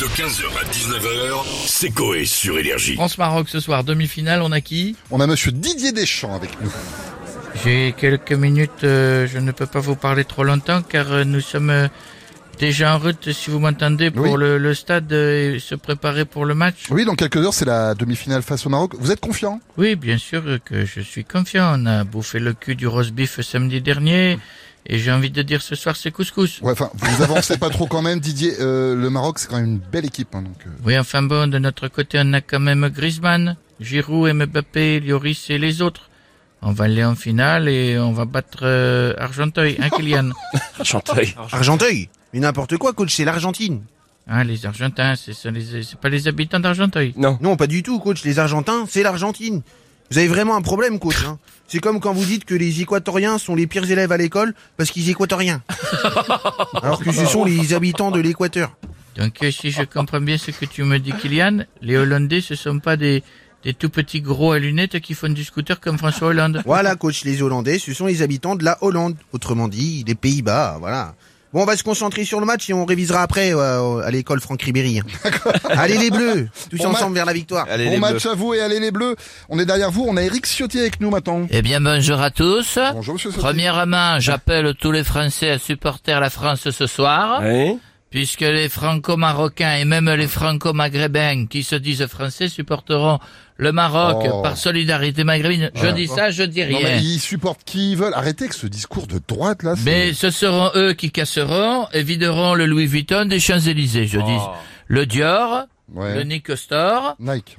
De 15h à 19h, c'est Coé sur Énergie. France-Maroc ce soir, demi-finale, on a qui? On a monsieur Didier Deschamps avec nous. J'ai quelques minutes, euh, je ne peux pas vous parler trop longtemps car euh, nous sommes euh, déjà en route, si vous m'entendez, pour Oui. le, le stade euh, et se préparer pour le match. Oui, dans quelques heures, c'est la demi-finale face au Maroc. Vous êtes confiant? Oui, bien sûr que je suis confiant. On a bouffé le cul du roast beef samedi dernier et j'ai envie de dire ce soir c'est couscous. Ouais, enfin, vous avancez pas trop quand même, Didier. Euh, le Maroc, c'est quand même une belle équipe. Hein, donc, euh, Oui, enfin bon, de notre côté, on a quand même Griezmann, Giroud, Mbappé, Lloris et les autres. On va aller en finale et on va battre euh, Argenteuil, hein, Kylian? Argenteuil. Argenteuil Mais n'importe quoi, coach, c'est l'Argentine. Ah, les Argentins, c'est ça, les- c'est pas les habitants d'Argenteuil. Non. Non, pas du tout, coach. Les Argentins, c'est l'Argentine. Vous avez vraiment un problème, coach. Hein. C'est comme quand vous dites que les Équatoriens sont les pires élèves à l'école parce qu'ils équatent rien. Alors que ce sont les habitants de l'Équateur. Donc, euh, si je comprends bien ce que tu me dis, Kylian, les Hollandais, ce sont pas des, des tout petits gros à lunettes qui font du scooter comme François Hollande. Voilà, coach, les Hollandais, ce sont les habitants de la Hollande. Autrement dit, les Pays-Bas, voilà. Bon, on va se concentrer sur le match et on révisera après euh, à l'école Franck Ribéry. Allez les Bleus, tous Bon ensemble vers la victoire. bon match à vous et allez les Bleus. On est derrière vous. On a Eric Ciotti avec nous maintenant. Eh bien, bonjour à tous. Bonjour, monsieur Ciotti. Premièrement, j'appelle tous les Français à supporter la France ce soir. Puisque les franco-marocains et même les franco-maghrébins qui se disent français supporteront le Maroc Oh. par solidarité maghrébine. Je dis ça, je dis Non, mais rien. ils supportent qui ils veulent. Arrêtez avec ce discours de droite, là. Mais ce seront eux qui casseront et videront le Louis Vuitton des Champs-Élysées, je dis. Le Dior, le Ouais. Nick Store, Nike.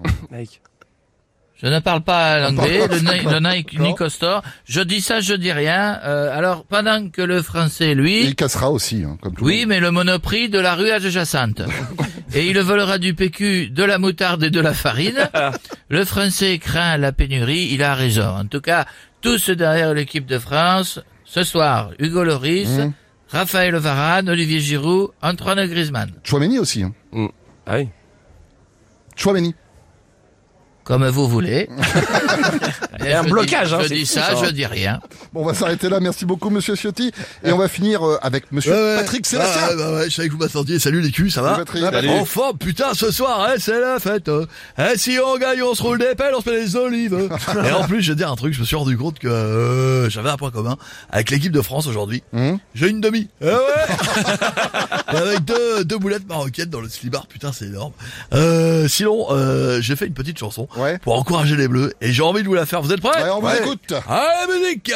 Je ne parle pas l'anglais, le, le Nike. Nick Store. Je dis ça, je dis rien. Euh, alors, pendant que le français, lui... il cassera aussi, hein, comme tout le Oui, monde. mais le monoprix de la rue adjacente. Et il volera du PQ, de la moutarde et de la farine. Le français craint la pénurie, il a raison. En tout cas, tous derrière l'équipe de France, ce soir, Hugo Loris, Mmh. Raphaël Varane, Olivier Giroud, Antoine Griezmann. Chouameni aussi. Hein. Ah oui. Chouameni. Comme vous voulez. Et un je blocage, dis- hein, Je c'est dis ça, ça. je dis rien. Bon, on va s'arrêter là. Merci beaucoup, monsieur Ciotti. Et on va finir euh, avec monsieur Ouais, ouais. Patrick Sébastien. Ah, ouais, bah ouais, je savais que vous m'attendiez. Salut les culs, ça va Salut, Patrick. Ah, Salut. Enfin, putain, ce soir, hein, c'est la fête. hein. Hein, si on gagne, on se roule des pelles, on se met des olives. Et en plus, je vais dire un truc, je me suis rendu compte que euh, j'avais un point commun avec l'équipe de France aujourd'hui. Hum. J'ai une demi. Ah ouais Et avec deux, deux boulettes marocaines dans le slibard, putain, c'est énorme. Euh, sinon, euh, j'ai fait une petite chanson Ouais. pour encourager les bleus et j'ai envie de vous la faire. Vous êtes prêts Ouais, on vous écoute. Allez, musique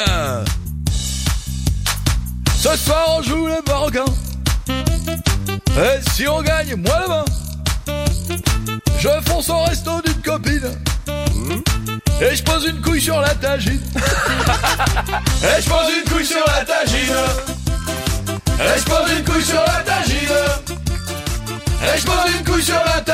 Ce soir, on joue les Marocains. Et si on gagne, moi la main, je fonce au resto d'une copine. Et je pose une couille sur la tagine. Et je pose une couille sur la tagine. Et je pose une couille sur la tagine. Et je pose une couille sur la tagine.